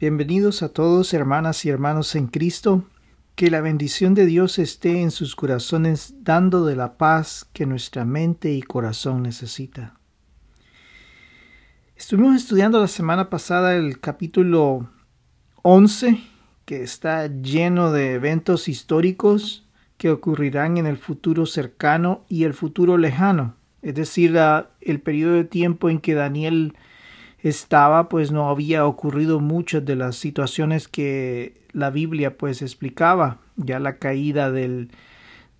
Bienvenidos a todos, hermanas y hermanos en Cristo. Que la bendición de Dios esté en sus corazones, dando de la paz que nuestra mente y corazón necesita. Estuvimos estudiando la semana pasada el capítulo 11, que está lleno de eventos históricos que ocurrirán en el futuro cercano y el futuro lejano, es decir, el periodo de tiempo en que Daniel estaba, pues no había ocurrido muchas de las situaciones que la Biblia pues explicaba, ya la caída del,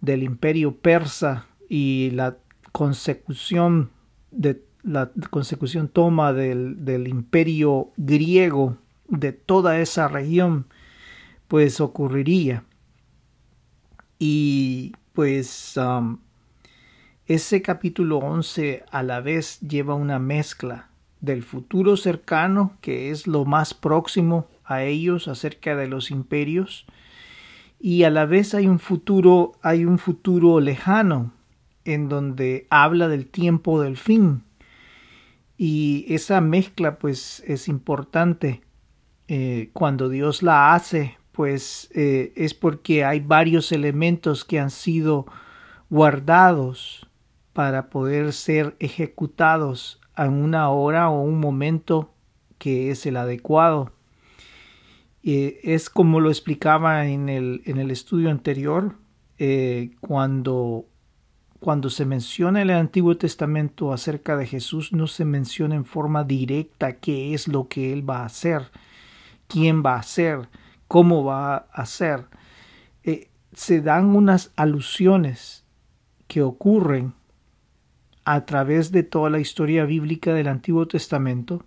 del imperio persa y la consecución de la consecución toma del, del imperio griego de toda esa región pues ocurriría. Y pues um, ese capítulo 11 a la vez lleva una mezcla del futuro cercano, que es lo más próximo a ellos acerca de los imperios, y a la vez hay un futuro, hay un futuro lejano en donde habla del tiempo del fin. Y esa mezcla pues es importante eh, cuando Dios la hace, pues eh, es porque hay varios elementos que han sido guardados para poder ser ejecutados en una hora o un momento que es el adecuado. Es como lo explicaba en el, en el estudio anterior, eh, cuando, cuando se menciona en el Antiguo Testamento acerca de Jesús, no se menciona en forma directa qué es lo que Él va a hacer, quién va a hacer, cómo va a hacer. Eh, se dan unas alusiones que ocurren a través de toda la historia bíblica del Antiguo Testamento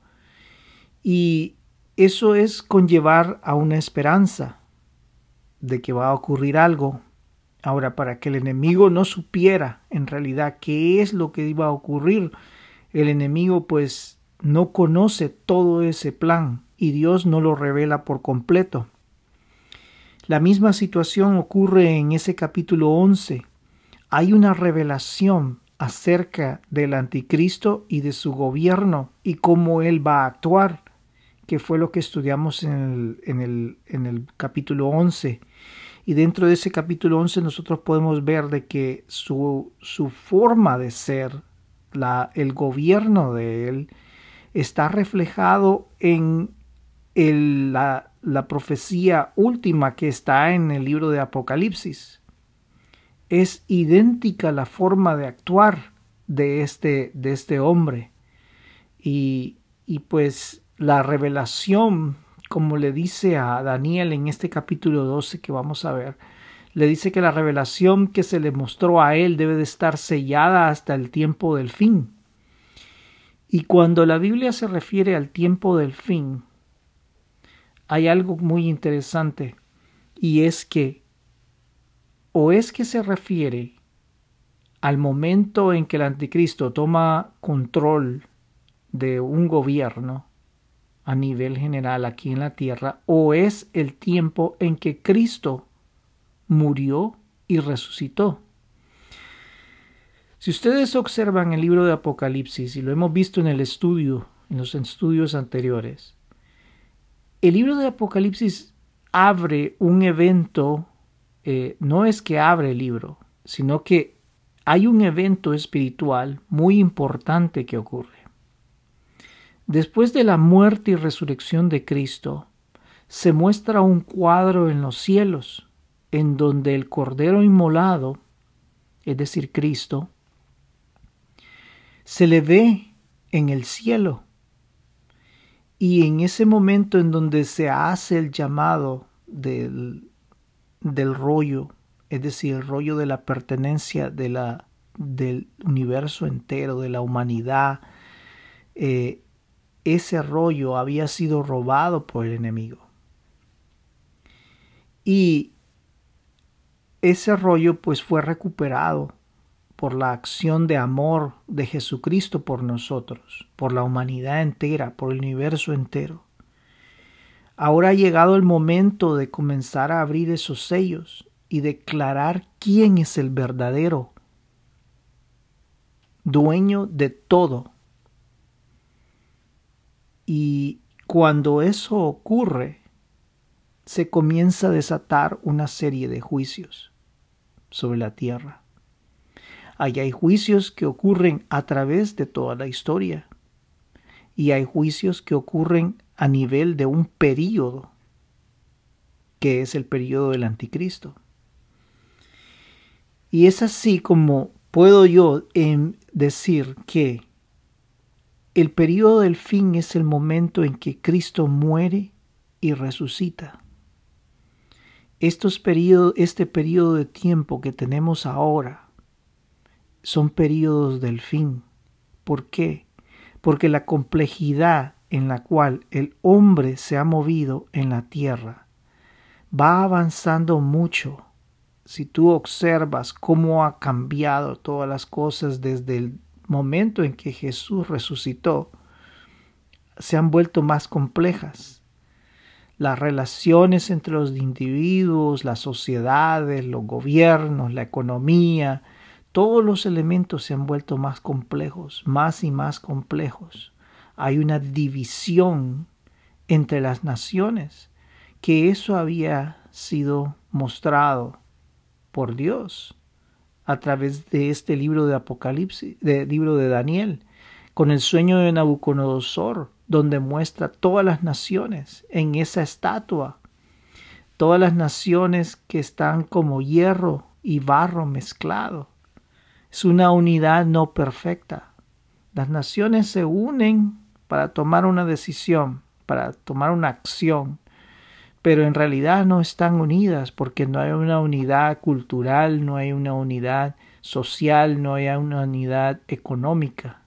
y eso es conllevar a una esperanza de que va a ocurrir algo. Ahora, para que el enemigo no supiera en realidad qué es lo que iba a ocurrir, el enemigo pues no conoce todo ese plan y Dios no lo revela por completo. La misma situación ocurre en ese capítulo 11. Hay una revelación acerca del anticristo y de su gobierno y cómo él va a actuar, que fue lo que estudiamos en el, en el, en el capítulo 11. Y dentro de ese capítulo 11 nosotros podemos ver de que su, su forma de ser, la, el gobierno de él, está reflejado en el, la, la profecía última que está en el libro de Apocalipsis es idéntica la forma de actuar de este, de este hombre. Y, y pues la revelación, como le dice a Daniel en este capítulo 12 que vamos a ver, le dice que la revelación que se le mostró a él debe de estar sellada hasta el tiempo del fin. Y cuando la Biblia se refiere al tiempo del fin, hay algo muy interesante, y es que o es que se refiere al momento en que el anticristo toma control de un gobierno a nivel general aquí en la tierra, o es el tiempo en que Cristo murió y resucitó. Si ustedes observan el libro de Apocalipsis, y lo hemos visto en el estudio, en los estudios anteriores, el libro de Apocalipsis abre un evento eh, no es que abre el libro, sino que hay un evento espiritual muy importante que ocurre. Después de la muerte y resurrección de Cristo, se muestra un cuadro en los cielos, en donde el Cordero inmolado, es decir, Cristo, se le ve en el cielo. Y en ese momento en donde se hace el llamado del del rollo, es decir, el rollo de la pertenencia de la, del universo entero, de la humanidad, eh, ese rollo había sido robado por el enemigo. Y ese rollo pues fue recuperado por la acción de amor de Jesucristo por nosotros, por la humanidad entera, por el universo entero. Ahora ha llegado el momento de comenzar a abrir esos sellos y declarar quién es el verdadero dueño de todo. Y cuando eso ocurre, se comienza a desatar una serie de juicios sobre la tierra. Ahí hay juicios que ocurren a través de toda la historia y hay juicios que ocurren a nivel de un período, que es el período del anticristo. Y es así como puedo yo em, decir que el período del fin es el momento en que Cristo muere y resucita. Estos este periodo de tiempo que tenemos ahora son periodos del fin. ¿Por qué? Porque la complejidad en la cual el hombre se ha movido en la tierra va avanzando mucho. Si tú observas cómo ha cambiado todas las cosas desde el momento en que Jesús resucitó, se han vuelto más complejas. Las relaciones entre los individuos, las sociedades, los gobiernos, la economía, todos los elementos se han vuelto más complejos, más y más complejos. Hay una división entre las naciones, que eso había sido mostrado por Dios a través de este libro de Apocalipsis, del libro de Daniel, con el sueño de Nabucodonosor, donde muestra todas las naciones en esa estatua, todas las naciones que están como hierro y barro mezclado. Es una unidad no perfecta. Las naciones se unen para tomar una decisión, para tomar una acción, pero en realidad no están unidas porque no hay una unidad cultural, no hay una unidad social, no hay una unidad económica.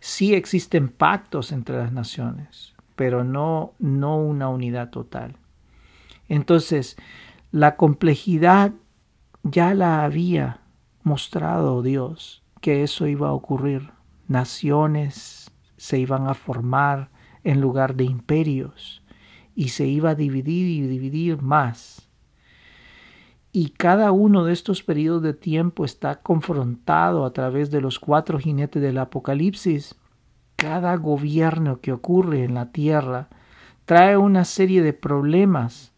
Sí existen pactos entre las naciones, pero no, no una unidad total. Entonces, la complejidad ya la había mostrado Dios que eso iba a ocurrir. Naciones se iban a formar en lugar de imperios y se iba a dividir y dividir más. Y cada uno de estos periodos de tiempo está confrontado a través de los cuatro jinetes del Apocalipsis. Cada gobierno que ocurre en la tierra trae una serie de problemas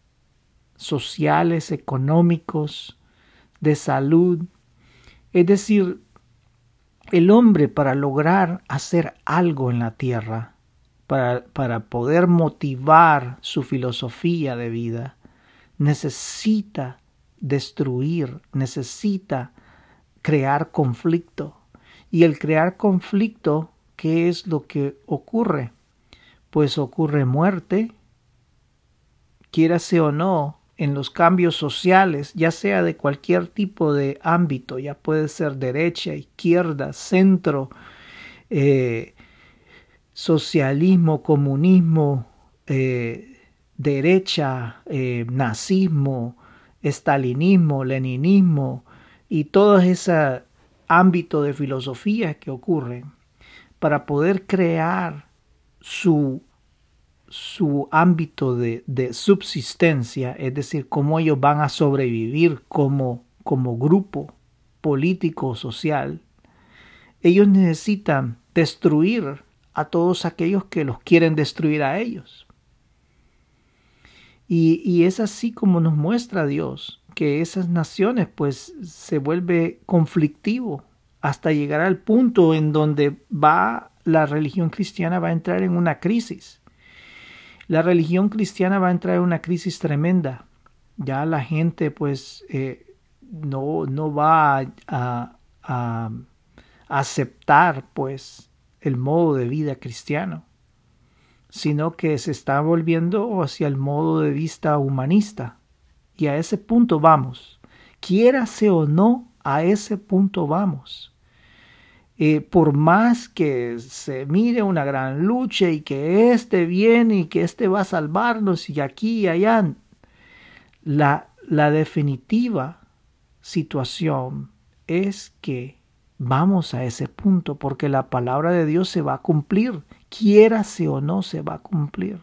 sociales, económicos, de salud. Es decir, el hombre para lograr hacer algo en la tierra para, poder motivar su filosofía de vida, necesita destruir, necesita crear conflicto. Y el crear conflicto, ¿qué es lo que ocurre? Pues ocurre muerte, quiérase o no, en los cambios sociales, ya sea de cualquier tipo de ámbito, ya puede ser derecha, izquierda, centro, eh, socialismo, comunismo, eh, derecha, eh, nazismo, estalinismo, leninismo y todo ese ámbito de filosofía que ocurren para poder crear su, su ámbito de, subsistencia, es decir, cómo ellos van a sobrevivir como, como grupo político o social, ellos necesitan destruir a todos aquellos que los quieren destruir a ellos. Y, es así como nos muestra Dios que esas naciones pues se vuelve conflictivo hasta llegar al punto en donde va la religión cristiana va a entrar en una crisis. La religión cristiana va a entrar en una crisis tremenda. Ya la gente pues eh, no, no va a, a aceptar pues el modo de vida cristiano, sino que se está volviendo hacia el modo de vista humanista. Y a ese punto vamos. Quiérase o no, a ese punto vamos. Por más que se mire una gran lucha y que este viene y que este va a salvarnos y aquí y allá, la, la definitiva situación es que Vamos a ese punto porque la palabra de Dios se va a cumplir, quiérase o no se va a cumplir.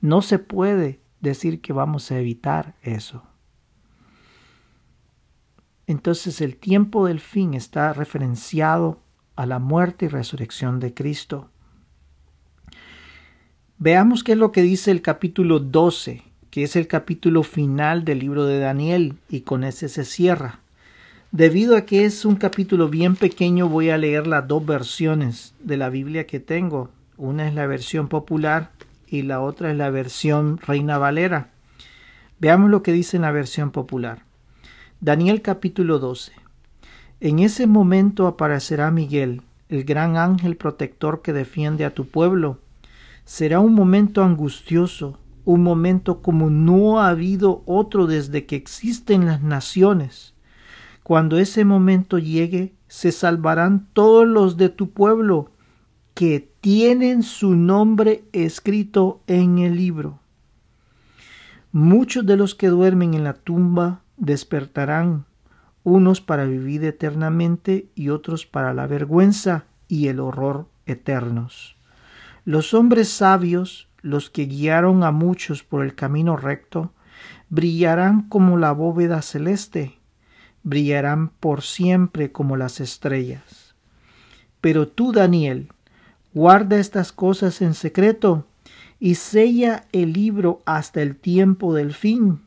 No se puede decir que vamos a evitar eso. Entonces el tiempo del fin está referenciado a la muerte y resurrección de Cristo. Veamos qué es lo que dice el capítulo 12, que es el capítulo final del libro de Daniel, y con ese se cierra. Debido a que es un capítulo bien pequeño, voy a leer las dos versiones de la Biblia que tengo. Una es la versión popular y la otra es la versión Reina Valera. Veamos lo que dice en la versión popular. Daniel capítulo 12. En ese momento aparecerá Miguel, el gran ángel protector que defiende a tu pueblo. Será un momento angustioso, un momento como no ha habido otro desde que existen las naciones. Cuando ese momento llegue, se salvarán todos los de tu pueblo que tienen su nombre escrito en el libro. Muchos de los que duermen en la tumba despertarán, unos para vivir eternamente y otros para la vergüenza y el horror eternos. Los hombres sabios, los que guiaron a muchos por el camino recto, brillarán como la bóveda celeste brillarán por siempre como las estrellas. Pero tú, Daniel, guarda estas cosas en secreto y sella el libro hasta el tiempo del fin.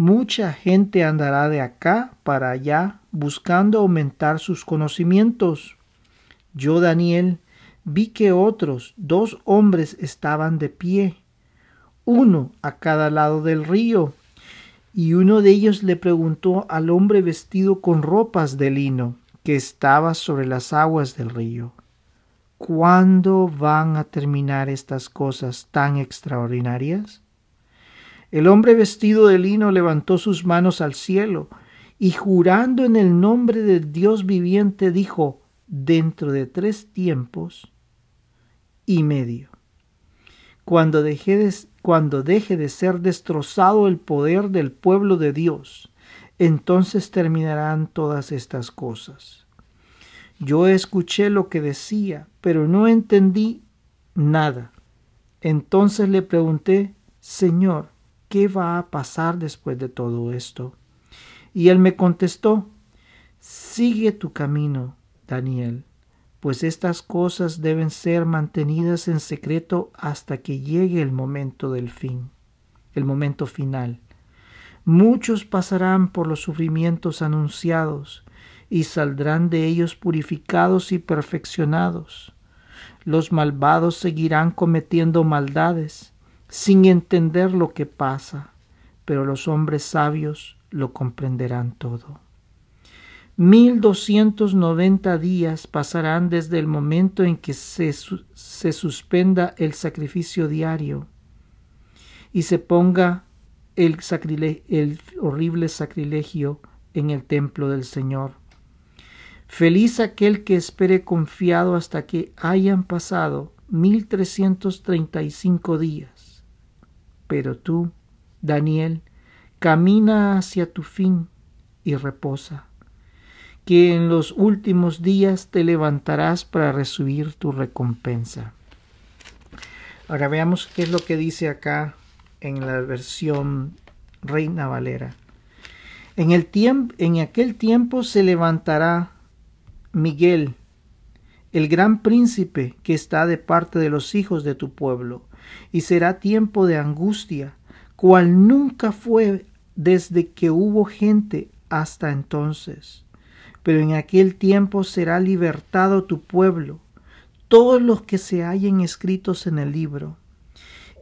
Mucha gente andará de acá para allá buscando aumentar sus conocimientos. Yo, Daniel, vi que otros dos hombres estaban de pie, uno a cada lado del río, y uno de ellos le preguntó al hombre vestido con ropas de lino que estaba sobre las aguas del río, ¿cuándo van a terminar estas cosas tan extraordinarias? El hombre vestido de lino levantó sus manos al cielo y jurando en el nombre del Dios viviente dijo, dentro de tres tiempos y medio, cuando dejé de, cuando deje de ser destrozado el poder del pueblo de Dios, entonces terminarán todas estas cosas. Yo escuché lo que decía, pero no entendí nada. Entonces le pregunté, Señor, ¿qué va a pasar después de todo esto? Y él me contestó, Sigue tu camino, Daniel pues estas cosas deben ser mantenidas en secreto hasta que llegue el momento del fin, el momento final. Muchos pasarán por los sufrimientos anunciados y saldrán de ellos purificados y perfeccionados. Los malvados seguirán cometiendo maldades sin entender lo que pasa, pero los hombres sabios lo comprenderán todo. Mil doscientos noventa días pasarán desde el momento en que se, se, suspenda el sacrificio diario y se ponga el, el horrible sacrilegio en el templo del Señor. Feliz aquel que espere confiado hasta que hayan pasado mil trescientos treinta y cinco días. Pero tú, Daniel, camina hacia tu fin y reposa que en los últimos días te levantarás para recibir tu recompensa. Ahora veamos qué es lo que dice acá en la versión Reina Valera. En, el tiempo, en aquel tiempo se levantará Miguel, el gran príncipe que está de parte de los hijos de tu pueblo, y será tiempo de angustia, cual nunca fue desde que hubo gente hasta entonces pero en aquel tiempo será libertado tu pueblo, todos los que se hallen escritos en el libro,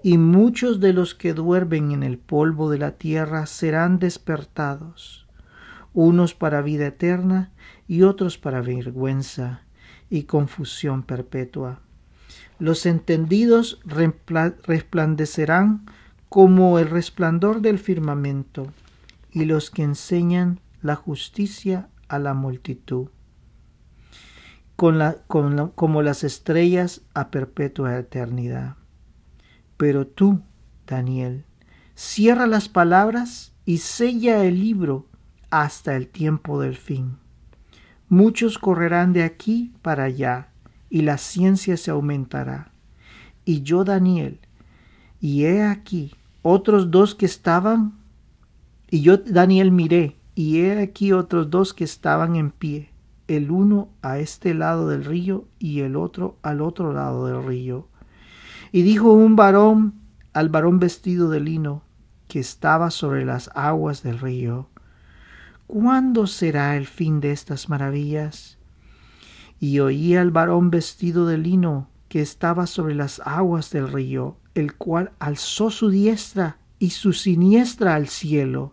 y muchos de los que duermen en el polvo de la tierra serán despertados, unos para vida eterna y otros para vergüenza y confusión perpetua. Los entendidos resplandecerán como el resplandor del firmamento, y los que enseñan la justicia a la multitud, como las estrellas a perpetua eternidad. Pero tú, Daniel, cierra las palabras y sella el libro hasta el tiempo del fin. Muchos correrán de aquí para allá, y la ciencia se aumentará. Y yo, Daniel, y he aquí otros dos que estaban, y yo, Daniel, miré, y he aquí otros dos que estaban en pie, el uno a este lado del río y el otro al otro lado del río. Y dijo un varón al varón vestido de lino que estaba sobre las aguas del río, ¿cuándo será el fin de estas maravillas? Y oí al varón vestido de lino que estaba sobre las aguas del río, el cual alzó su diestra y su siniestra al cielo,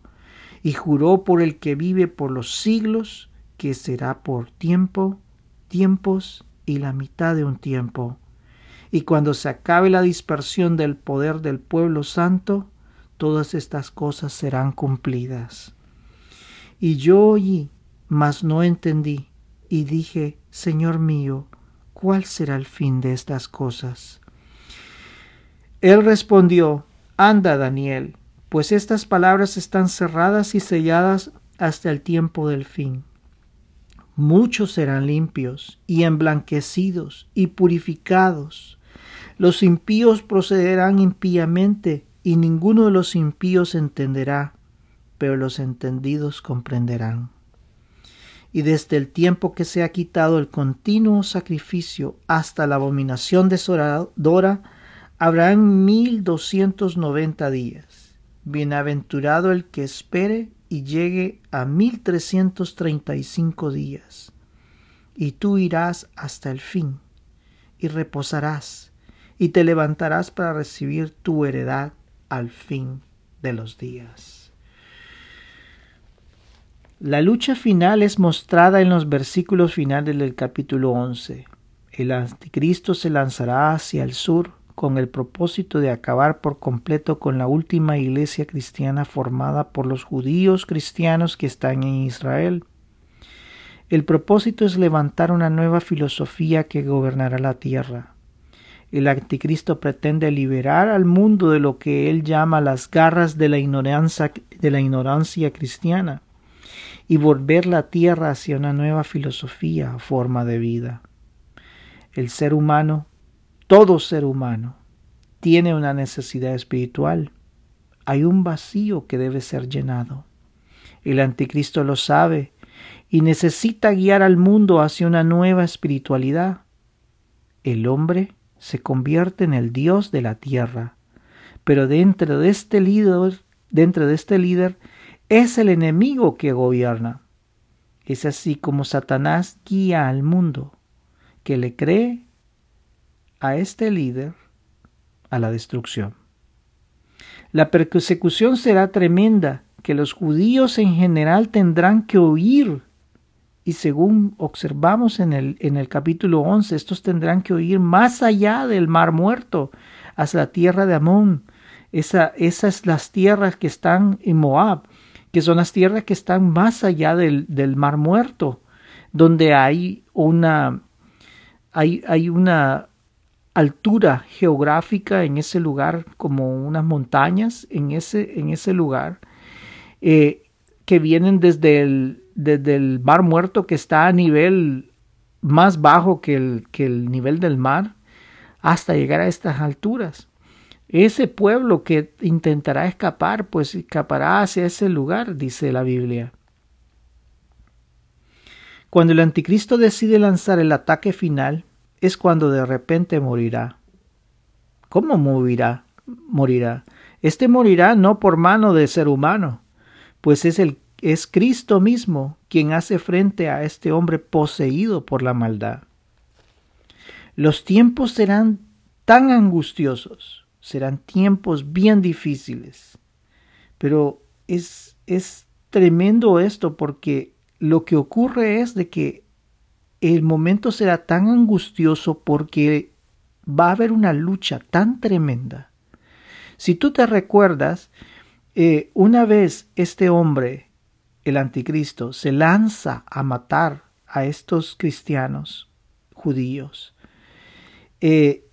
y juró por el que vive por los siglos, que será por tiempo, tiempos y la mitad de un tiempo. Y cuando se acabe la dispersión del poder del pueblo santo, todas estas cosas serán cumplidas. Y yo oí, mas no entendí, y dije, Señor mío, ¿cuál será el fin de estas cosas? Él respondió, Anda, Daniel, pues estas palabras están cerradas y selladas hasta el tiempo del fin. Muchos serán limpios y emblanquecidos y purificados. Los impíos procederán impíamente y ninguno de los impíos entenderá, pero los entendidos comprenderán. Y desde el tiempo que se ha quitado el continuo sacrificio hasta la abominación desoladora, habrán mil doscientos noventa días. Bienaventurado el que espere y llegue a mil trescientos treinta y cinco días. Y tú irás hasta el fin, y reposarás, y te levantarás para recibir tu heredad al fin de los días. La lucha final es mostrada en los versículos finales del capítulo 11. El anticristo se lanzará hacia el sur con el propósito de acabar por completo con la última iglesia cristiana formada por los judíos cristianos que están en Israel. El propósito es levantar una nueva filosofía que gobernará la tierra. El anticristo pretende liberar al mundo de lo que él llama las garras de la ignorancia, de la ignorancia cristiana y volver la tierra hacia una nueva filosofía forma de vida. El ser humano todo ser humano tiene una necesidad espiritual. Hay un vacío que debe ser llenado. El anticristo lo sabe y necesita guiar al mundo hacia una nueva espiritualidad. El hombre se convierte en el Dios de la tierra, pero dentro de este líder, dentro de este líder es el enemigo que gobierna. Es así como Satanás guía al mundo, que le cree a este líder a la destrucción. La persecución será tremenda, que los judíos en general tendrán que oír. Y según observamos en el, en el capítulo 11, estos tendrán que oír más allá del mar muerto, hacia la tierra de Amón. Esa, esas las tierras que están en Moab, que son las tierras que están más allá del, del mar muerto, donde hay una, hay, hay una altura geográfica en ese lugar, como unas montañas en ese, en ese lugar, eh, que vienen desde el, desde el mar muerto que está a nivel más bajo que el, que el nivel del mar, hasta llegar a estas alturas. Ese pueblo que intentará escapar, pues escapará hacia ese lugar, dice la Biblia. Cuando el anticristo decide lanzar el ataque final, es cuando de repente morirá. ¿Cómo morirá? Morirá. Este morirá no por mano de ser humano, pues es el es Cristo mismo quien hace frente a este hombre poseído por la maldad. Los tiempos serán tan angustiosos, serán tiempos bien difíciles. Pero es, es tremendo esto porque lo que ocurre es de que el momento será tan angustioso porque va a haber una lucha tan tremenda. Si tú te recuerdas, eh, una vez este hombre, el anticristo, se lanza a matar a estos cristianos judíos, eh,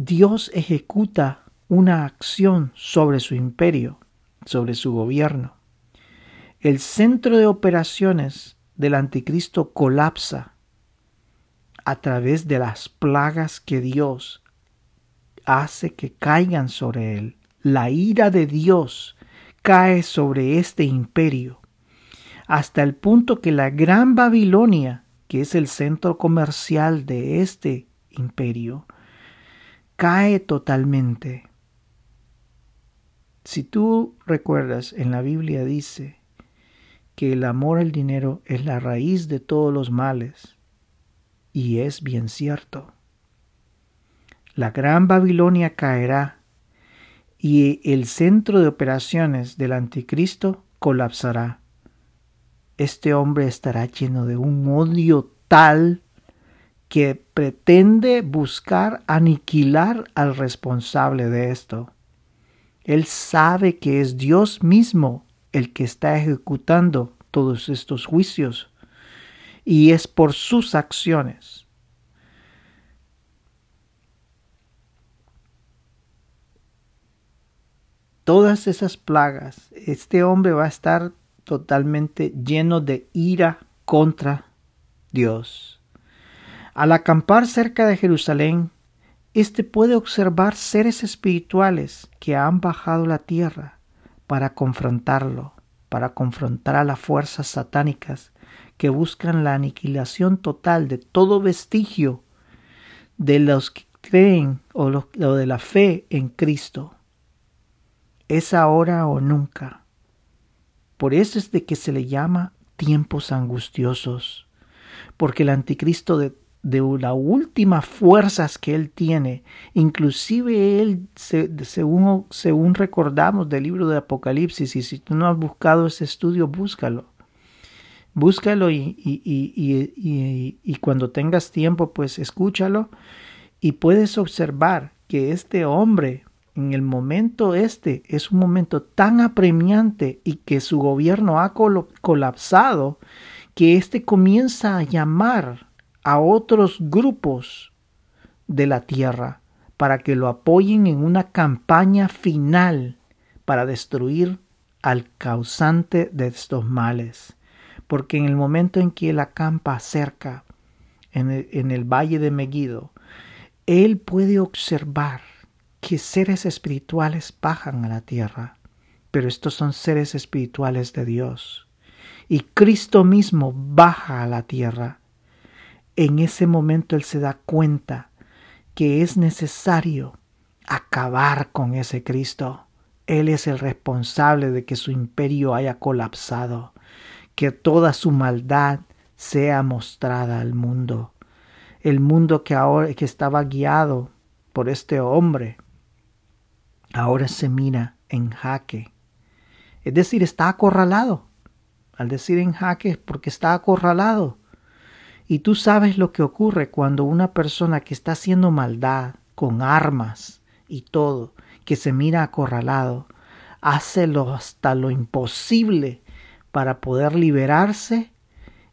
Dios ejecuta una acción sobre su imperio, sobre su gobierno. El centro de operaciones del anticristo colapsa a través de las plagas que Dios hace que caigan sobre él. La ira de Dios cae sobre este imperio, hasta el punto que la gran Babilonia, que es el centro comercial de este imperio, cae totalmente. Si tú recuerdas, en la Biblia dice que el amor al dinero es la raíz de todos los males, y es bien cierto. La gran Babilonia caerá y el centro de operaciones del anticristo colapsará. Este hombre estará lleno de un odio tal que pretende buscar aniquilar al responsable de esto. Él sabe que es Dios mismo el que está ejecutando todos estos juicios y es por sus acciones. Todas esas plagas, este hombre va a estar totalmente lleno de ira contra Dios. Al acampar cerca de Jerusalén, éste puede observar seres espirituales que han bajado la tierra para confrontarlo, para confrontar a las fuerzas satánicas que buscan la aniquilación total de todo vestigio de los que creen o lo, de la fe en Cristo. Es ahora o nunca. Por eso es de que se le llama tiempos angustiosos, porque el anticristo de de las últimas fuerzas que él tiene. Inclusive él, según, según recordamos del libro de Apocalipsis, y si tú no has buscado ese estudio, búscalo. Búscalo y, y, y, y cuando tengas tiempo, pues escúchalo y puedes observar que este hombre en el momento este es un momento tan apremiante y que su gobierno ha colapsado que éste comienza a llamar a otros grupos de la tierra para que lo apoyen en una campaña final para destruir al causante de estos males. Porque en el momento en que él acampa cerca, en el, valle de Megiddo, él puede observar que seres espirituales bajan a la tierra, pero estos son seres espirituales de Dios. Y Cristo mismo baja a la tierra en ese momento él se da cuenta que es necesario acabar con ese Cristo. Él es el responsable de que su imperio haya colapsado, que toda su maldad sea mostrada al mundo. El mundo que ahora que estaba guiado por este hombre ahora se mira en jaque. Es decir, está acorralado. Al decir en jaque es porque está acorralado. Y tú sabes lo que ocurre cuando una persona que está haciendo maldad con armas y todo, que se mira acorralado, hace lo hasta lo imposible para poder liberarse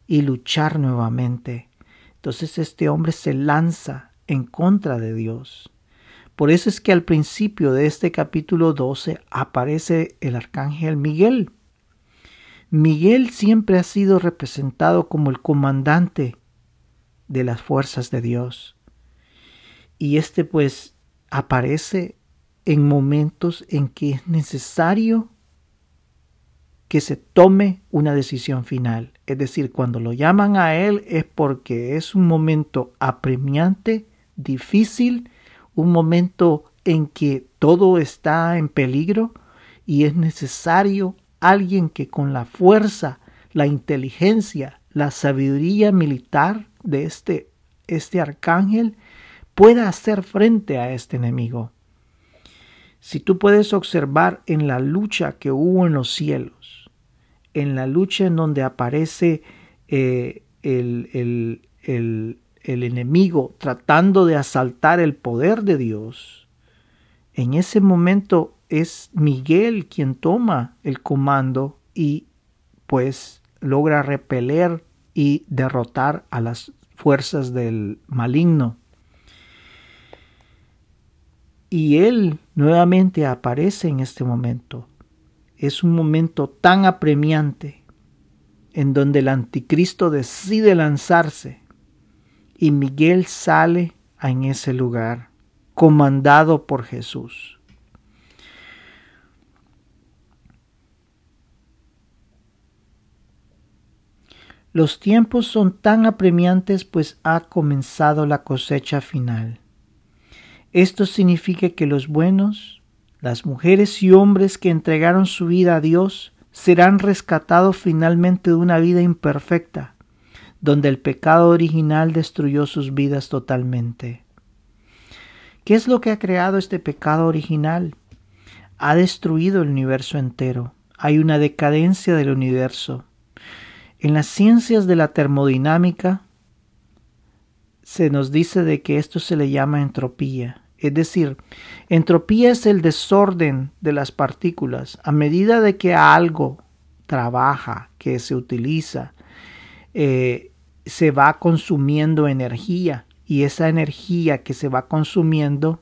y luchar nuevamente. Entonces este hombre se lanza en contra de Dios. Por eso es que al principio de este capítulo 12 aparece el arcángel Miguel. Miguel siempre ha sido representado como el comandante de las fuerzas de Dios. Y este pues aparece en momentos en que es necesario que se tome una decisión final. Es decir, cuando lo llaman a él es porque es un momento apremiante, difícil, un momento en que todo está en peligro y es necesario alguien que con la fuerza, la inteligencia, la sabiduría militar de este, este arcángel pueda hacer frente a este enemigo. Si tú puedes observar en la lucha que hubo en los cielos, en la lucha en donde aparece eh, el, el, el, el enemigo tratando de asaltar el poder de Dios, en ese momento es Miguel quien toma el comando y pues logra repeler y derrotar a las fuerzas del maligno. Y Él nuevamente aparece en este momento. Es un momento tan apremiante en donde el anticristo decide lanzarse y Miguel sale en ese lugar, comandado por Jesús. Los tiempos son tan apremiantes pues ha comenzado la cosecha final. Esto significa que los buenos, las mujeres y hombres que entregaron su vida a Dios, serán rescatados finalmente de una vida imperfecta, donde el pecado original destruyó sus vidas totalmente. ¿Qué es lo que ha creado este pecado original? Ha destruido el universo entero. Hay una decadencia del universo. En las ciencias de la termodinámica se nos dice de que esto se le llama entropía. Es decir, entropía es el desorden de las partículas. A medida de que algo trabaja, que se utiliza, eh, se va consumiendo energía y esa energía que se va consumiendo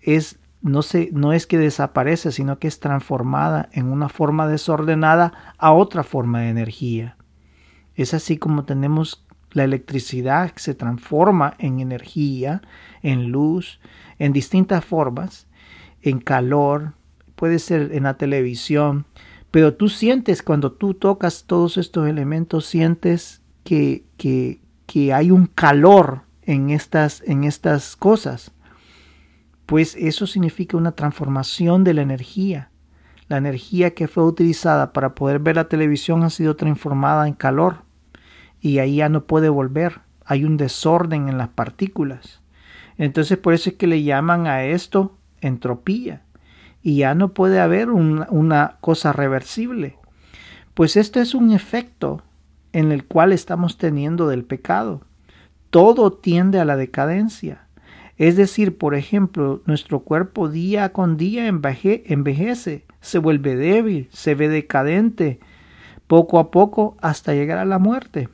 es no, se, no es que desaparece, sino que es transformada en una forma desordenada a otra forma de energía. Es así como tenemos la electricidad que se transforma en energía, en luz, en distintas formas, en calor, puede ser en la televisión, pero tú sientes cuando tú tocas todos estos elementos, sientes que, que, que hay un calor en estas, en estas cosas. Pues eso significa una transformación de la energía. La energía que fue utilizada para poder ver la televisión ha sido transformada en calor y ahí ya no puede volver. Hay un desorden en las partículas. Entonces por eso es que le llaman a esto entropía. Y ya no puede haber una cosa reversible. Pues esto es un efecto en el cual estamos teniendo del pecado. Todo tiende a la decadencia. Es decir, por ejemplo, nuestro cuerpo día con día envejece, se vuelve débil, se ve decadente, poco a poco hasta llegar a la muerte.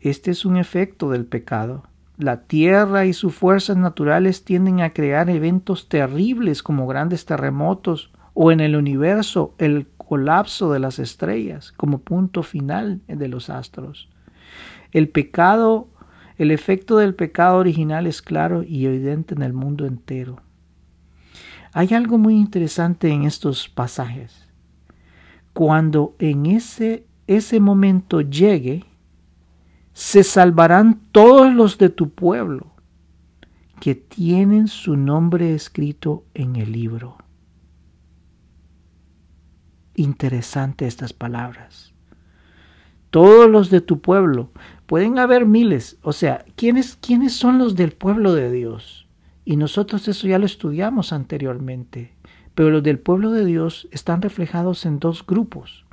Este es un efecto del pecado. La tierra y sus fuerzas naturales tienden a crear eventos terribles como grandes terremotos o en el universo el colapso de las estrellas como punto final de los astros. El pecado, el efecto del pecado original es claro y evidente en el mundo entero. Hay algo muy interesante en estos pasajes. Cuando en ese, ese momento llegue, se salvarán todos los de tu pueblo que tienen su nombre escrito en el libro. Interesante estas palabras. Todos los de tu pueblo. Pueden haber miles. O sea, ¿quiénes, ¿quiénes son los del pueblo de Dios? Y nosotros eso ya lo estudiamos anteriormente. Pero los del pueblo de Dios están reflejados en dos grupos.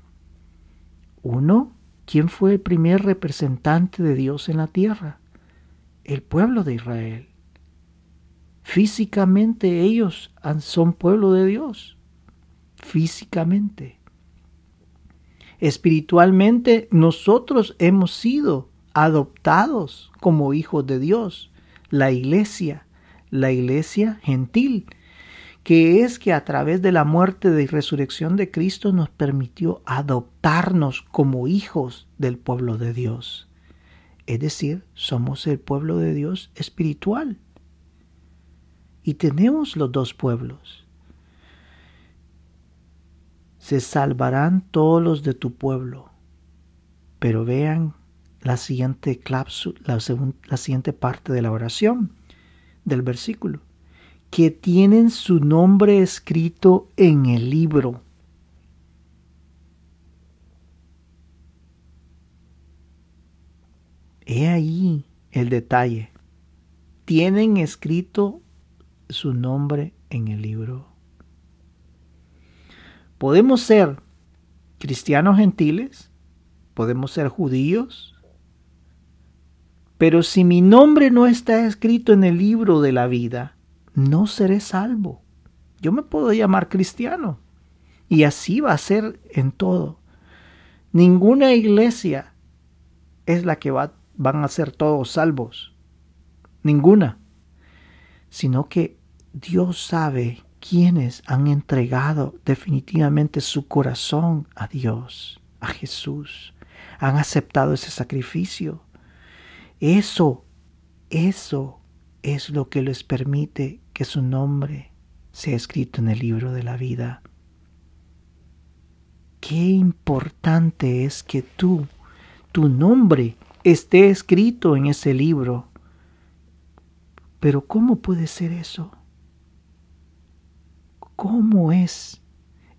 Uno, ¿Quién fue el primer representante de Dios en la tierra? El pueblo de Israel. Físicamente ellos son pueblo de Dios. Físicamente. Espiritualmente nosotros hemos sido adoptados como hijos de Dios. La iglesia, la iglesia gentil, que es que a través de la muerte y resurrección de Cristo nos permitió adoptarnos como hijos del pueblo de Dios. Es decir, somos el pueblo de Dios espiritual. Y tenemos los dos pueblos. Se salvarán todos los de tu pueblo. Pero vean la siguiente, la, la siguiente parte de la oración del versículo que tienen su nombre escrito en el libro. He ahí el detalle. Tienen escrito su nombre en el libro. Podemos ser cristianos gentiles, podemos ser judíos, pero si mi nombre no está escrito en el libro de la vida, no seré salvo. Yo me puedo llamar cristiano. Y así va a ser en todo. Ninguna iglesia es la que va, van a ser todos salvos. Ninguna. Sino que Dios sabe quiénes han entregado definitivamente su corazón a Dios, a Jesús. Han aceptado ese sacrificio. Eso, eso es lo que les permite que su nombre sea escrito en el libro de la vida. Qué importante es que tú, tu nombre, esté escrito en ese libro. Pero ¿cómo puede ser eso? ¿cómo es?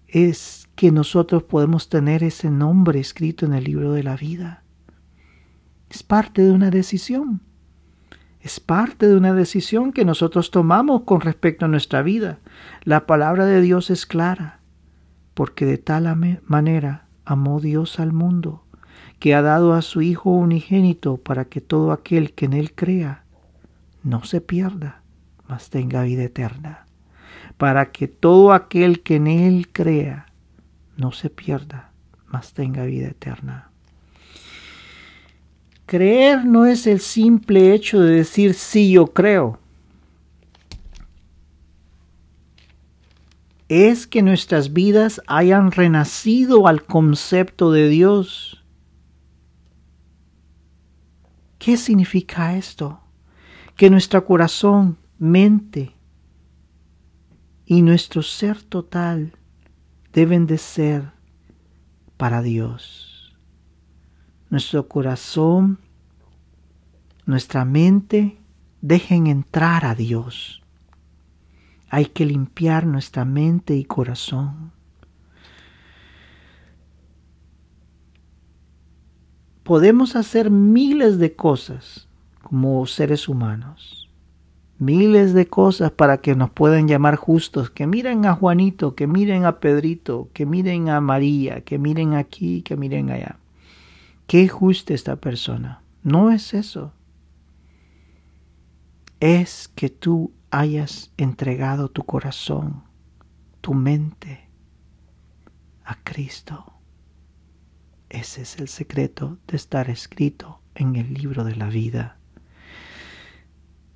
Es que nosotros podemos tener ese nombre escrito en el libro de la vida. Es parte de una decisión. Es parte de una decisión que nosotros tomamos con respecto a nuestra vida. La palabra de Dios es clara, porque de tal manera amó Dios al mundo, que ha dado a su Hijo unigénito para que todo aquel que en Él crea no se pierda, mas tenga vida eterna. Para que todo aquel que en Él crea no se pierda, mas tenga vida eterna. Creer no es el simple hecho de decir sí yo creo. Es que nuestras vidas hayan renacido al concepto de Dios. ¿Qué significa esto? Que nuestro corazón, mente y nuestro ser total deben de ser para Dios nuestro corazón, nuestra mente dejen entrar a Dios. Hay que limpiar nuestra mente y corazón. Podemos hacer miles de cosas como seres humanos. Miles de cosas para que nos puedan llamar justos. Que miren a Juanito, que miren a Pedrito, que miren a María, que miren aquí, que miren allá qué justa esta persona. No es eso. Es que tú hayas entregado tu corazón, tu mente a Cristo. Ese es el secreto de estar escrito en el libro de la vida.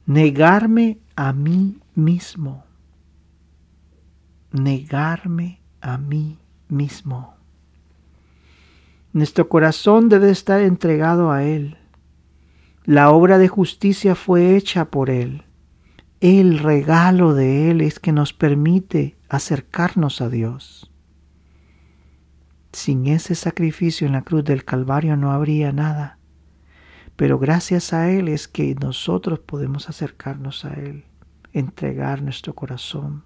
Negarme a mí mismo. Negarme a mí mismo. Nuestro corazón debe estar entregado a Él. La obra de justicia fue hecha por Él. El regalo de Él es que nos permite acercarnos a Dios. Sin ese sacrificio en la cruz del Calvario no habría nada. Pero gracias a Él es que nosotros podemos acercarnos a Él, entregar nuestro corazón.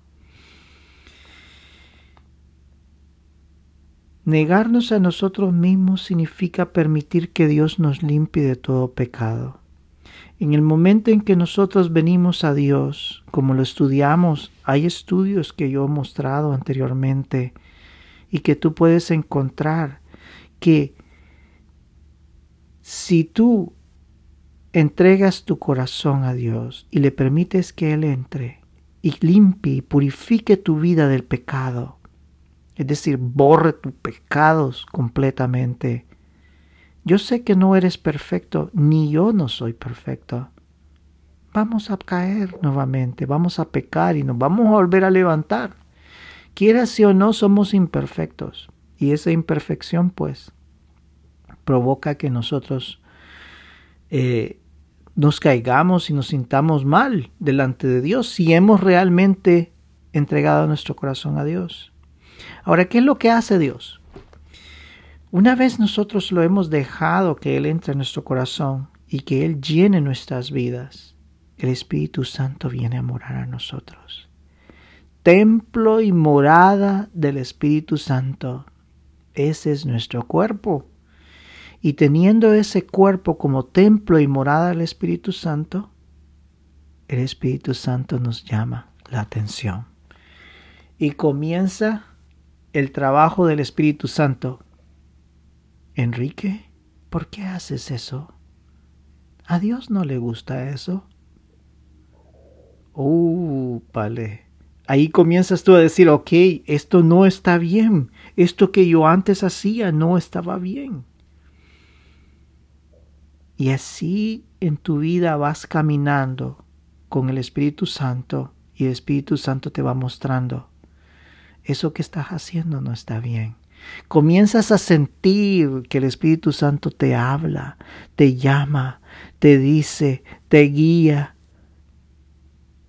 Negarnos a nosotros mismos significa permitir que Dios nos limpie de todo pecado. En el momento en que nosotros venimos a Dios, como lo estudiamos, hay estudios que yo he mostrado anteriormente y que tú puedes encontrar que si tú entregas tu corazón a Dios y le permites que Él entre y limpie y purifique tu vida del pecado, es decir, borre tus pecados completamente. Yo sé que no eres perfecto, ni yo no soy perfecto. Vamos a caer nuevamente, vamos a pecar y nos vamos a volver a levantar. Quiera si o no, somos imperfectos. Y esa imperfección, pues, provoca que nosotros eh, nos caigamos y nos sintamos mal delante de Dios si hemos realmente entregado nuestro corazón a Dios. Ahora, ¿qué es lo que hace Dios? Una vez nosotros lo hemos dejado que Él entre en nuestro corazón y que Él llene nuestras vidas, el Espíritu Santo viene a morar a nosotros. Templo y morada del Espíritu Santo. Ese es nuestro cuerpo. Y teniendo ese cuerpo como templo y morada del Espíritu Santo, el Espíritu Santo nos llama la atención. Y comienza el trabajo del Espíritu Santo. Enrique, ¿por qué haces eso? ¿A Dios no le gusta eso? Uh, vale. Ahí comienzas tú a decir, ok, esto no está bien. Esto que yo antes hacía no estaba bien. Y así en tu vida vas caminando con el Espíritu Santo y el Espíritu Santo te va mostrando eso que estás haciendo no está bien. Comienzas a sentir que el Espíritu Santo te habla, te llama, te dice, te guía.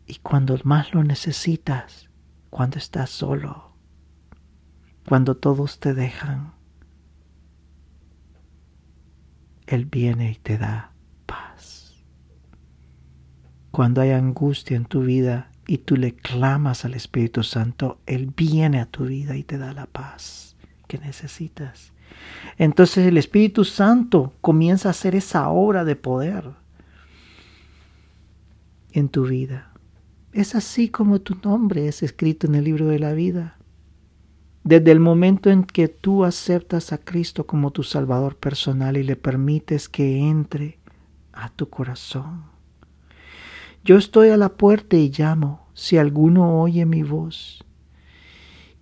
Y cuando más lo necesitas, cuando estás solo, cuando todos te dejan, Él viene y te da paz. Cuando hay angustia en tu vida, y tú le clamas al Espíritu Santo, Él viene a tu vida y te da la paz que necesitas. Entonces el Espíritu Santo comienza a hacer esa obra de poder en tu vida. Es así como tu nombre es escrito en el libro de la vida. Desde el momento en que tú aceptas a Cristo como tu Salvador personal y le permites que entre a tu corazón. Yo estoy a la puerta y llamo. Si alguno oye mi voz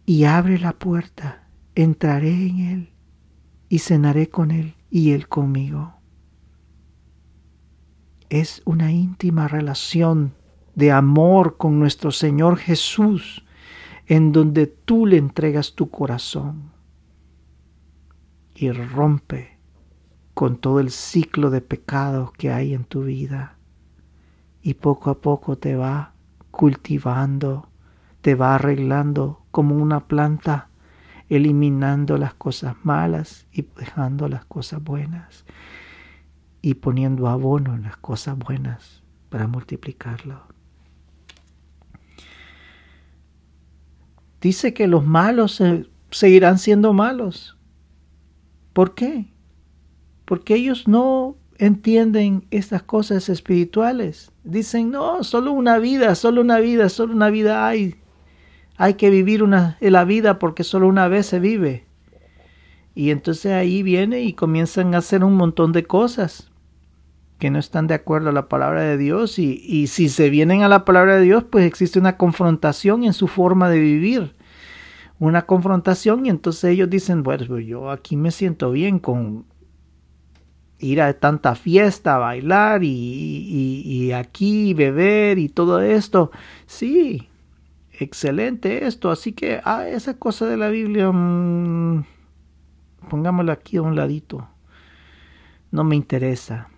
y abre la puerta, entraré en él y cenaré con él y él conmigo. Es una íntima relación de amor con nuestro Señor Jesús, en donde tú le entregas tu corazón y rompe con todo el ciclo de pecados que hay en tu vida y poco a poco te va cultivando, te va arreglando como una planta, eliminando las cosas malas y dejando las cosas buenas y poniendo abono en las cosas buenas para multiplicarlo. Dice que los malos seguirán siendo malos. ¿Por qué? porque ellos no entienden estas cosas espirituales. Dicen, no, solo una vida, solo una vida, solo una vida hay. Hay que vivir una, la vida porque solo una vez se vive. Y entonces ahí viene y comienzan a hacer un montón de cosas que no están de acuerdo a la palabra de Dios y, y si se vienen a la palabra de Dios, pues existe una confrontación en su forma de vivir una confrontación y entonces ellos dicen, bueno, pues yo aquí me siento bien con ir a tanta fiesta, bailar y, y, aquí beber y todo esto. Sí, excelente esto. Así que ah, esa cosa de la Biblia, mmm, pongámosla aquí a un ladito. No me interesa.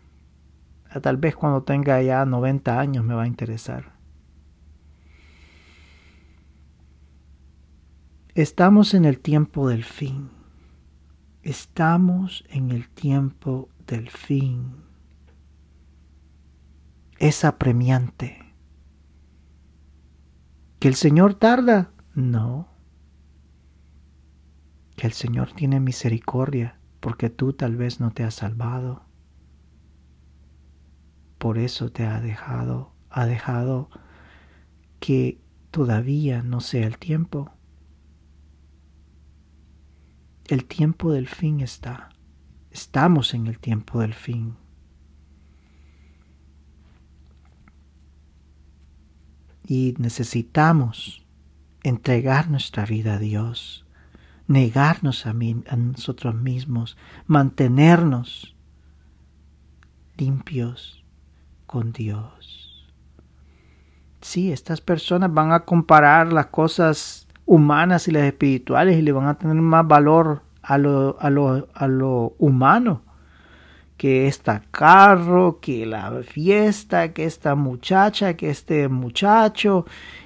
Ah, tal vez cuando tenga ya 90 años me va a interesar. Estamos en el tiempo del fin. Estamos en el tiempo del fin. Es apremiante. ¿Que el Señor tarda? No. Que el Señor tiene misericordia porque tú tal vez no te has salvado. Por eso te ha dejado, ha dejado que todavía no sea el tiempo. El tiempo del fin está. Estamos en el tiempo del fin. Y necesitamos entregar nuestra vida a Dios, negarnos a, a nosotros mismos, mantenernos limpios con Dios. Sí, estas personas van a comparar las cosas humanas y las espirituales y le van a tener más valor a lo, a lo, a lo humano, que esta carro, que la fiesta, que esta muchacha, que este muchacho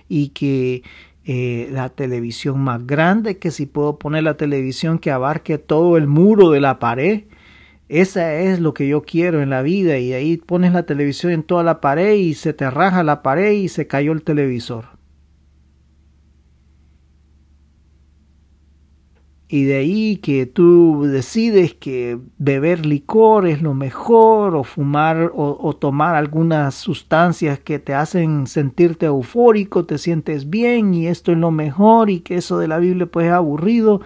y que eh, la televisión más grande, que si puedo poner la televisión que abarque todo el muro de la pared. Esa es lo que yo quiero en la vida y ahí pones la televisión en toda la pared y se te raja la pared y se cayó el televisor. Y de ahí que tú decides que beber licor es lo mejor o fumar o, tomar algunas sustancias que te hacen sentirte eufórico, te sientes bien y esto es lo mejor y que eso de la Biblia pues es aburrido.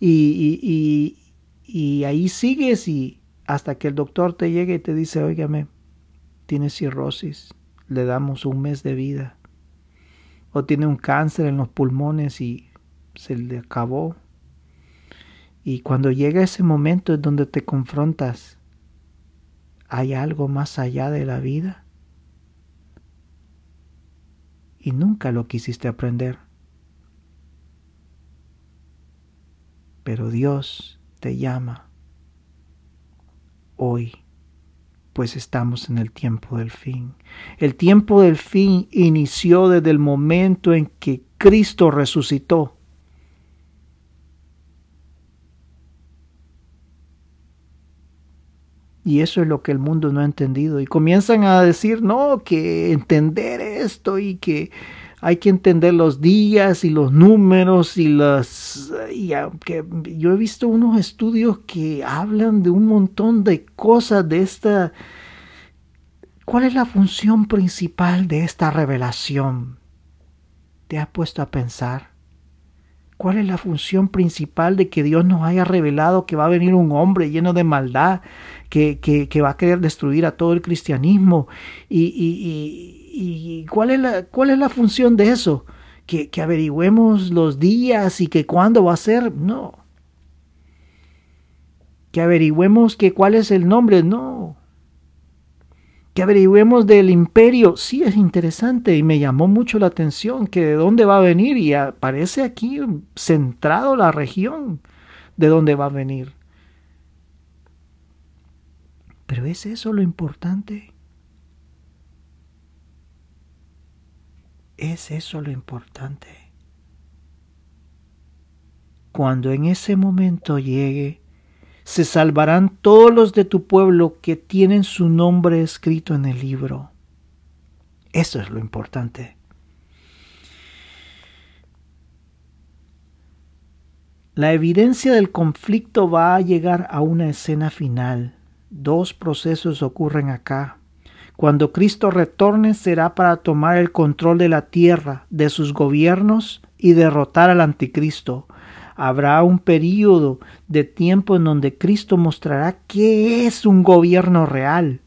Y, y, y, ahí sigues y hasta que el doctor te llegue y te dice, óigame, tiene cirrosis, le damos un mes de vida o tiene un cáncer en los pulmones y se le acabó y cuando llega ese momento en donde te confrontas, ¿hay algo más allá de la vida? Y nunca lo quisiste aprender. Pero Dios te llama hoy, pues estamos en el tiempo del fin. El tiempo del fin inició desde el momento en que Cristo resucitó Y eso es lo que el mundo no ha entendido. Y comienzan a decir, no, que entender esto y que hay que entender los días y los números y las... Y aunque yo he visto unos estudios que hablan de un montón de cosas de esta... ¿Cuál es la función principal de esta revelación? ¿Te has puesto a pensar? ¿Cuál es la función principal de que Dios nos haya revelado que va a venir un hombre lleno de maldad, que, va a querer destruir a todo el cristianismo? ¿Y, cuál, es la, función de eso? ¿Que, que averigüemos los días y que cuándo va a ser? No. Que averigüemos que cuál es el nombre? No que averigüemos del imperio. Sí, es interesante y me llamó mucho la atención que de dónde va a venir y aparece aquí centrado la región de dónde va a venir. Pero ¿es eso lo importante? ¿Es eso lo importante? Cuando en ese momento llegue, se salvarán todos los de tu pueblo que tienen su nombre escrito en el libro. Eso es lo importante. La evidencia del conflicto va a llegar a una escena final. Dos procesos ocurren acá. Cuando Cristo retorne será para tomar el control de la tierra, de sus gobiernos y derrotar al anticristo. Habrá un periodo de tiempo en donde Cristo mostrará qué es un gobierno real,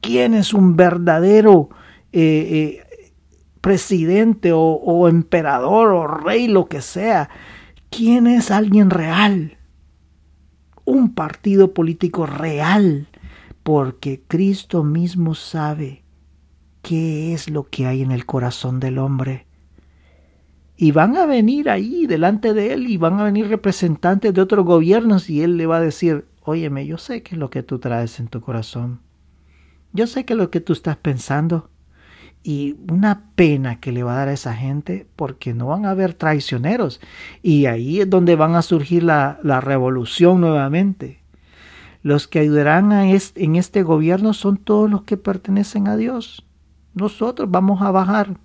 quién es un verdadero eh, eh, presidente o, o emperador o rey, lo que sea, quién es alguien real, un partido político real, porque Cristo mismo sabe qué es lo que hay en el corazón del hombre y van a venir ahí delante de él y van a venir representantes de otros gobiernos y él le va a decir, óyeme, yo sé qué es lo que tú traes en tu corazón. Yo sé qué es lo que tú estás pensando. Y una pena que le va a dar a esa gente porque no van a haber traicioneros. Y ahí es donde van a surgir la, la revolución nuevamente. Los que ayudarán a en este gobierno son todos los que pertenecen a Dios. Nosotros vamos a bajar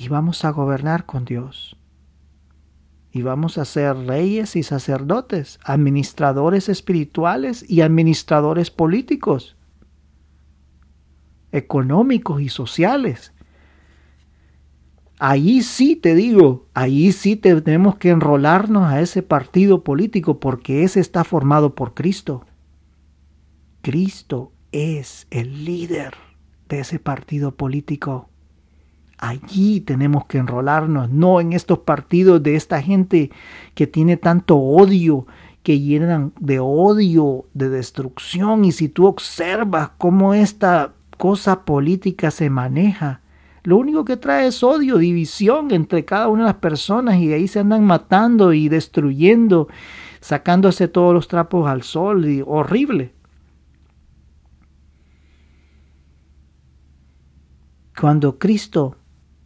y vamos a gobernar con Dios. Y vamos a ser reyes y sacerdotes, administradores espirituales y administradores políticos, económicos y sociales. Ahí sí te digo, ahí sí tenemos que enrolarnos a ese partido político porque ese está formado por Cristo. Cristo es el líder de ese partido político. Allí tenemos que enrolarnos, no en estos partidos de esta gente que tiene tanto odio, que llenan de odio, de destrucción. Y si tú observas cómo esta cosa política se maneja, lo único que trae es odio, división entre cada una de las personas y ahí se andan matando y destruyendo, sacándose todos los trapos al sol. Y horrible. Cuando Cristo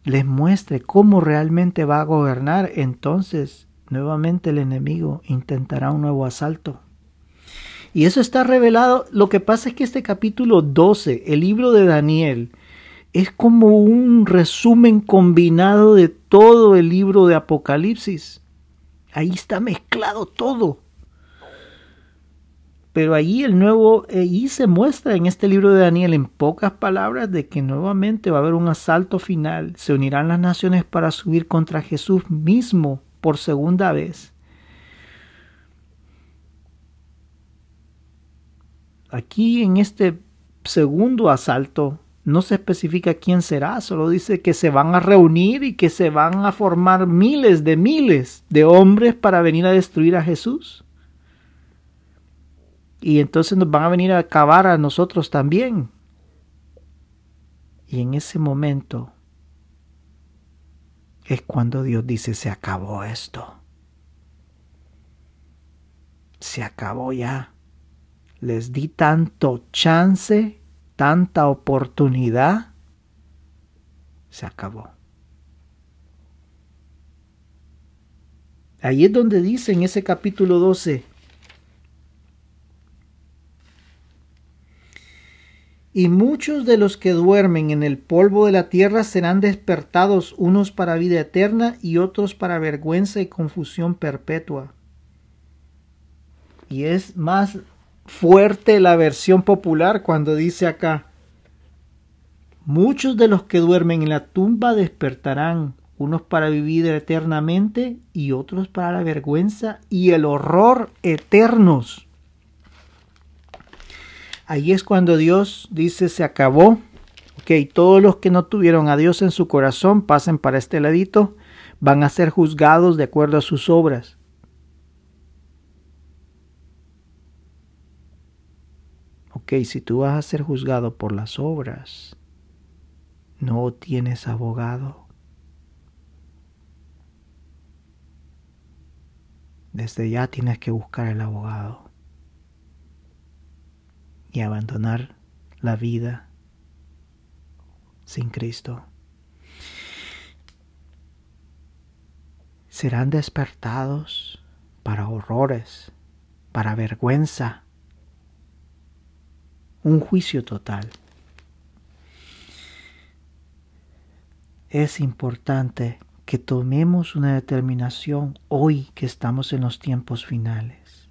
les muestre cómo realmente va a gobernar, entonces nuevamente el enemigo intentará un nuevo asalto. Y eso está revelado. Lo que pasa es que este capítulo 12, el libro de Daniel, es como un resumen combinado de todo el libro de Apocalipsis. Ahí está mezclado todo. Pero allí el nuevo, allí se muestra en este libro de Daniel en pocas palabras de que nuevamente va a haber un asalto final. Se unirán las naciones para subir contra Jesús mismo por segunda vez. Aquí en este segundo asalto no se especifica quién será, solo dice que se van a reunir y que se van a formar miles de miles de hombres para venir a destruir a Jesús y entonces nos van a venir a acabar a nosotros también. Y en ese momento es cuando Dios dice, se acabó esto. Se acabó ya les di tanto chance, tanta oportunidad, se acabó. Ahí es donde dice en ese capítulo 12, y muchos de los que duermen en el polvo de la tierra serán despertados, unos para vida eterna y otros para vergüenza y confusión perpetua. Y es más fuerte la versión popular cuando dice acá, muchos de los que duermen en la tumba despertarán, unos para vivir eternamente y otros para la vergüenza y el horror eternos. Ahí es cuando Dios dice se acabó. Ok, todos los que no tuvieron a Dios en su corazón pasen para este ladito, van a ser juzgados de acuerdo a sus obras. Ok, si tú vas a ser juzgado por las obras, no tienes abogado. Desde ya tienes que buscar el abogado y abandonar la vida sin Cristo. Serán despertados para horrores, para vergüenza, un juicio total. Es importante que tomemos una determinación hoy que estamos en los tiempos finales.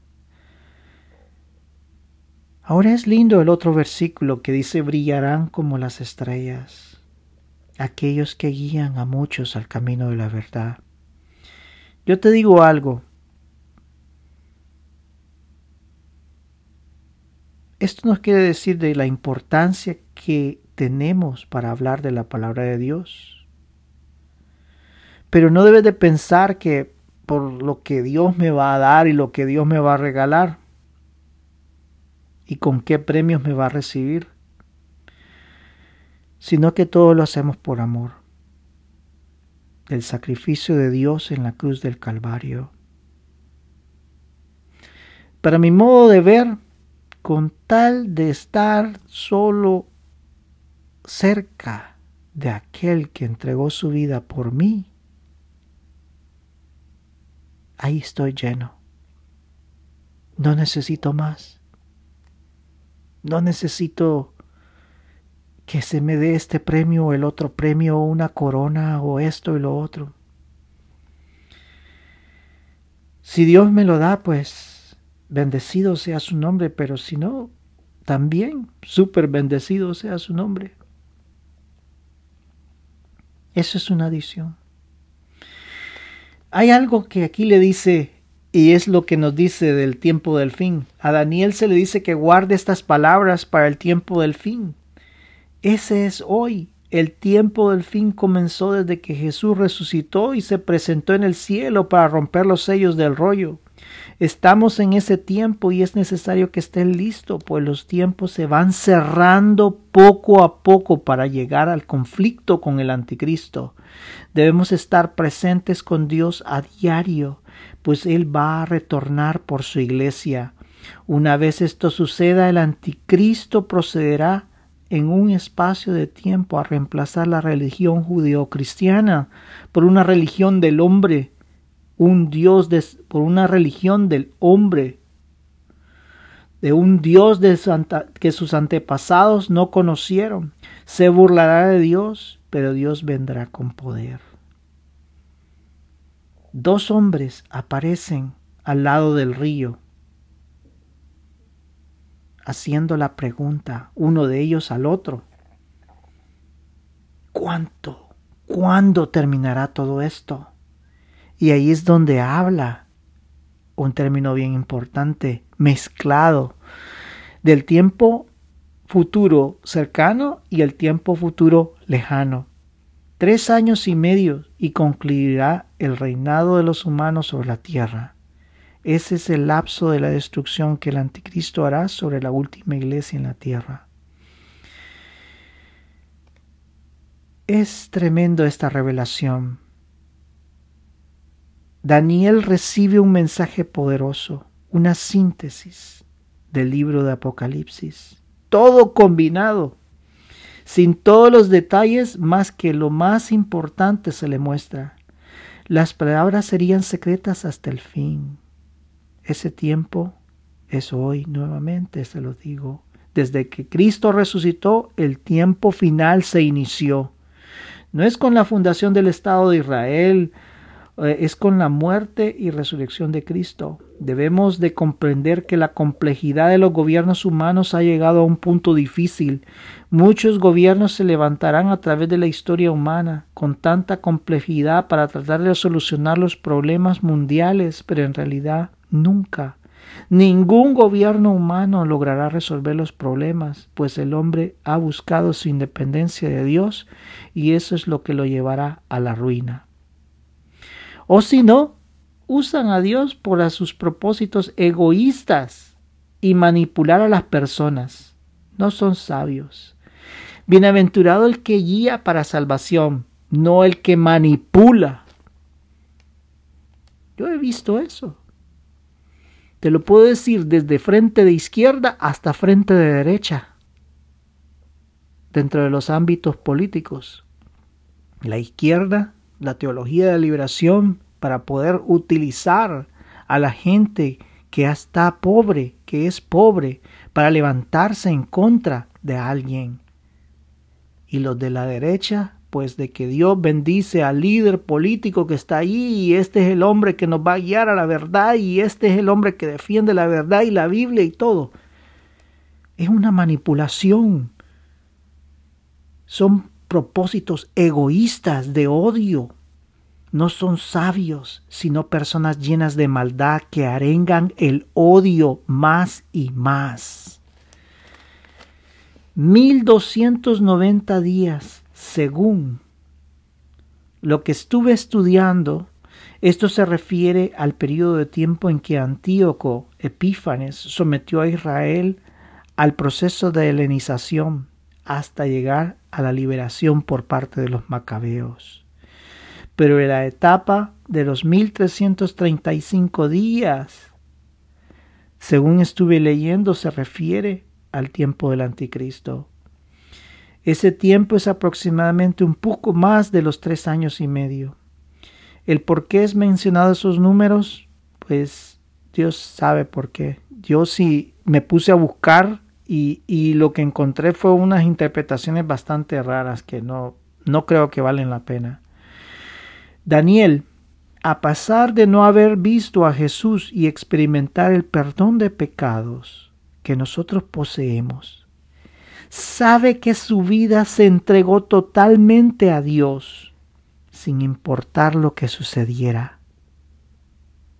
Ahora es lindo el otro versículo que dice brillarán como las estrellas, aquellos que guían a muchos al camino de la verdad. Yo te digo algo, esto nos quiere decir de la importancia que tenemos para hablar de la palabra de Dios. Pero no debes de pensar que por lo que Dios me va a dar y lo que Dios me va a regalar, y con qué premios me va a recibir, sino que todo lo hacemos por amor. El sacrificio de Dios en la cruz del Calvario. Para mi modo de ver, con tal de estar solo cerca de aquel que entregó su vida por mí, ahí estoy lleno. No necesito más. No necesito que se me dé este premio o el otro premio, o una corona o esto y lo otro. Si Dios me lo da, pues bendecido sea su nombre, pero si no, también súper bendecido sea su nombre. Eso es una adición. Hay algo que aquí le dice y es lo que nos dice del tiempo del fin. A Daniel se le dice que guarde estas palabras para el tiempo del fin. Ese es hoy. El tiempo del fin comenzó desde que Jesús resucitó y se presentó en el cielo para romper los sellos del rollo. Estamos en ese tiempo y es necesario que estén listos, pues los tiempos se van cerrando poco a poco para llegar al conflicto con el anticristo. Debemos estar presentes con Dios a diario pues Él va a retornar por su iglesia. Una vez esto suceda, el anticristo procederá en un espacio de tiempo a reemplazar la religión judeocristiana por una religión del hombre, un Dios por una religión del hombre, de un Dios que sus antepasados no conocieron. Se burlará de Dios, pero Dios vendrá con poder dos hombres aparecen al lado del río, haciendo la pregunta uno de ellos al otro. ¿Cuánto? ¿Cuándo terminará todo esto? Y ahí es donde habla un término bien importante, mezclado, del tiempo futuro cercano y el tiempo futuro lejano tres años y medio y concluirá el reinado de los humanos sobre la tierra. Ese es el lapso de la destrucción que el anticristo hará sobre la última iglesia en la tierra. Es tremendo esta revelación. Daniel recibe un mensaje poderoso, una síntesis del libro de Apocalipsis, todo combinado sin todos los detalles más que lo más importante se le muestra. Las palabras serían secretas hasta el fin. Ese tiempo es hoy nuevamente, se lo digo. Desde que Cristo resucitó, el tiempo final se inició. No es con la fundación del Estado de Israel, es con la muerte y resurrección de Cristo. Debemos de comprender que la complejidad de los gobiernos humanos ha llegado a un punto difícil. Muchos gobiernos se levantarán a través de la historia humana con tanta complejidad para tratar de solucionar los problemas mundiales, pero en realidad nunca. Ningún gobierno humano logrará resolver los problemas, pues el hombre ha buscado su independencia de Dios y eso es lo que lo llevará a la ruina. O si no, usan a Dios por sus propósitos egoístas y manipular a las personas. No son sabios. Bienaventurado el que guía para salvación, no el que manipula. Yo he visto eso. Te lo puedo decir desde frente de izquierda hasta frente de derecha, dentro de los ámbitos políticos. La izquierda la teología de la liberación para poder utilizar a la gente que está pobre, que es pobre, para levantarse en contra de alguien. Y los de la derecha, pues de que Dios bendice al líder político que está ahí y este es el hombre que nos va a guiar a la verdad y este es el hombre que defiende la verdad y la Biblia y todo. Es una manipulación. Son propósitos egoístas de odio. No son sabios, sino personas llenas de maldad que arengan el odio más y más. 1290 días, según lo que estuve estudiando, esto se refiere al periodo de tiempo en que Antíoco Epífanes sometió a Israel al proceso de helenización hasta llegar a la liberación por parte de los macabeos. Pero en la etapa de los 1335 días, según estuve leyendo, se refiere al tiempo del anticristo. Ese tiempo es aproximadamente un poco más de los tres años y medio. El por qué es mencionado esos números, pues Dios sabe por qué. Yo sí me puse a buscar y, lo que encontré fue unas interpretaciones bastante raras que no, no creo que valen la pena. Daniel, a pesar de no haber visto a Jesús y experimentar el perdón de pecados que nosotros poseemos, sabe que su vida se entregó totalmente a Dios, sin importar lo que sucediera.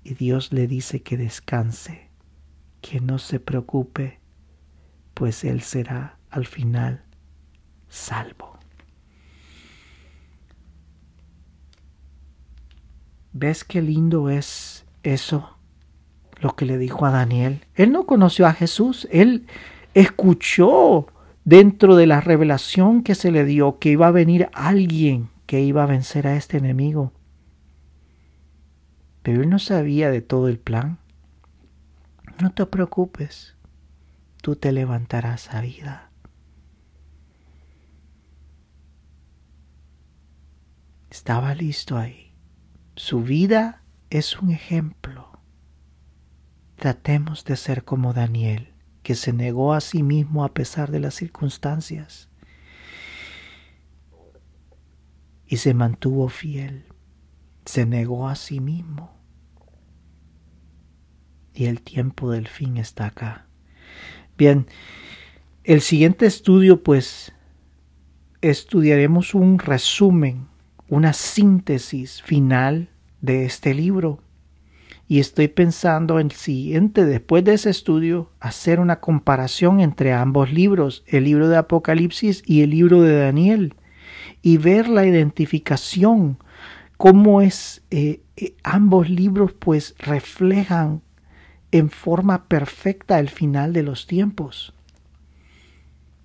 Y Dios le dice que descanse, que no se preocupe, pues él será al final salvo. ¿Ves qué lindo es eso? Lo que le dijo a Daniel. Él no conoció a Jesús, él escuchó dentro de la revelación que se le dio que iba a venir alguien que iba a vencer a este enemigo. Pero él no sabía de todo el plan. No te preocupes tú te levantarás a vida. Estaba listo ahí. Su vida es un ejemplo. Tratemos de ser como Daniel, que se negó a sí mismo a pesar de las circunstancias y se mantuvo fiel. Se negó a sí mismo. Y el tiempo del fin está acá. Bien, el siguiente estudio pues estudiaremos un resumen, una síntesis final de este libro. Y estoy pensando en el siguiente, después de ese estudio, hacer una comparación entre ambos libros, el libro de Apocalipsis y el libro de Daniel, y ver la identificación, cómo es eh, eh, ambos libros pues reflejan en forma perfecta el final de los tiempos.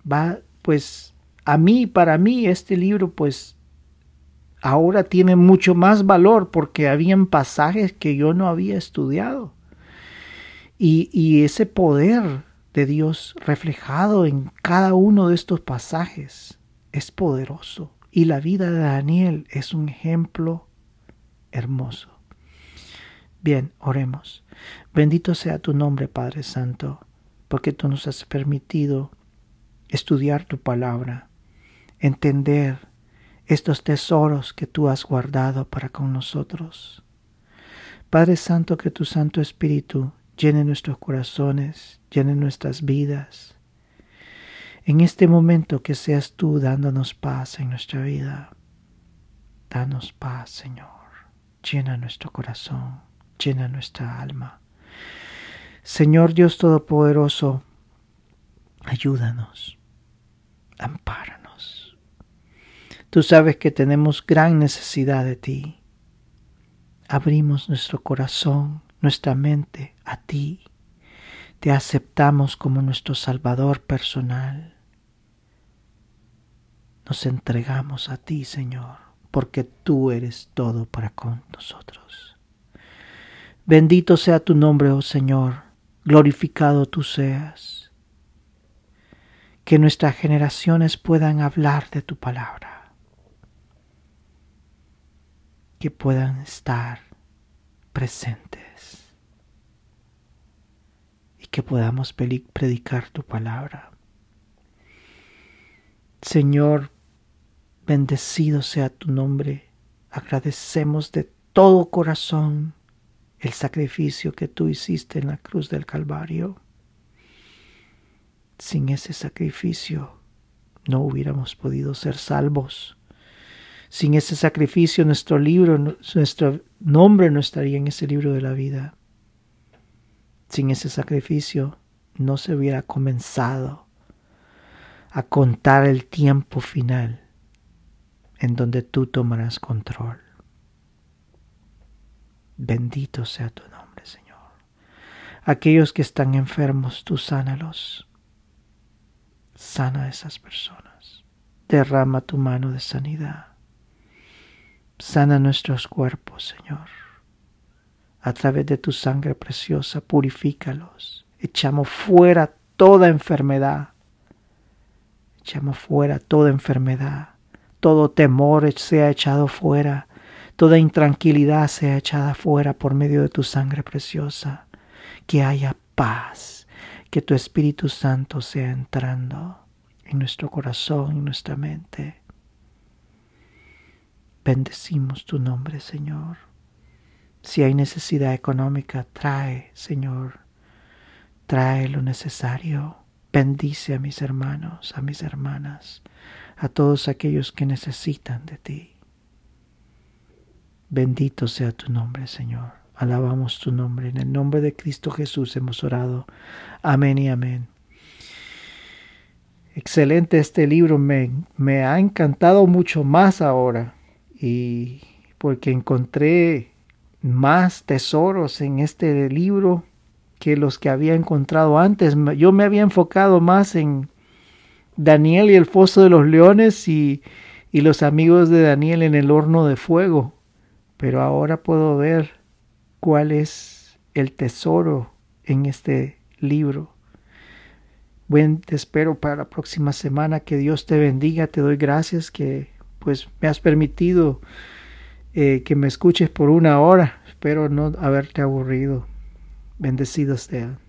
Va, pues, a mí, para mí, este libro, pues, ahora tiene mucho más valor porque habían pasajes que yo no había estudiado. Y, y ese poder de Dios reflejado en cada uno de estos pasajes es poderoso. Y la vida de Daniel es un ejemplo hermoso. Bien, oremos. Bendito sea tu nombre, Padre Santo, porque tú nos has permitido estudiar tu palabra, entender estos tesoros que tú has guardado para con nosotros. Padre Santo, que tu Santo Espíritu llene nuestros corazones, llene nuestras vidas. En este momento que seas tú dándonos paz en nuestra vida. Danos paz, Señor. Llena nuestro corazón, llena nuestra alma. Señor Dios Todopoderoso, ayúdanos, ampáranos. Tú sabes que tenemos gran necesidad de ti. Abrimos nuestro corazón, nuestra mente a ti. Te aceptamos como nuestro Salvador personal. Nos entregamos a ti, Señor, porque tú eres todo para con nosotros. Bendito sea tu nombre, oh Señor, glorificado tú seas. Que nuestras generaciones puedan hablar de tu palabra, que puedan estar presentes y que podamos predicar tu palabra. Señor, bendecido sea tu nombre. Agradecemos de todo corazón el sacrificio que tú hiciste en la cruz del Calvario. Sin ese sacrificio no hubiéramos podido ser salvos. Sin ese sacrificio nuestro libro, nuestro nombre no estaría en ese libro de la vida. Sin ese sacrificio no se hubiera comenzado a contar el tiempo final en donde tú tomarás control. Bendito sea tu nombre, Señor. Aquellos que están enfermos, tú sánalos. Sana a esas personas. Derrama tu mano de sanidad. Sana nuestros cuerpos, Señor. A través de tu sangre preciosa, purifícalos. Echamos fuera toda enfermedad. Echamos fuera toda enfermedad. Todo temor sea echado fuera toda intranquilidad sea echada fuera por medio de tu sangre preciosa, que haya paz, que tu Espíritu Santo sea entrando en nuestro corazón, y nuestra mente. Bendecimos tu nombre, Señor. Si hay necesidad económica, trae, Señor, trae lo necesario. Bendice a mis hermanos, a mis hermanas, a todos aquellos que necesitan de ti. Bendito sea tu nombre, Señor. Alabamos tu nombre. En el nombre de Cristo Jesús hemos orado. Amén y amén. Excelente este libro. Me, me ha encantado mucho más ahora. Y porque encontré más tesoros en este libro que los que había encontrado antes. Yo me había enfocado más en Daniel y el foso de los leones y, y los amigos de Daniel en el horno de fuego pero ahora puedo ver cuál es el tesoro en este libro. Buen, te espero para la próxima semana. Que Dios te bendiga. Te doy gracias que pues me has permitido eh, que me escuches por una hora. Espero no haberte aburrido. Bendecidos sean.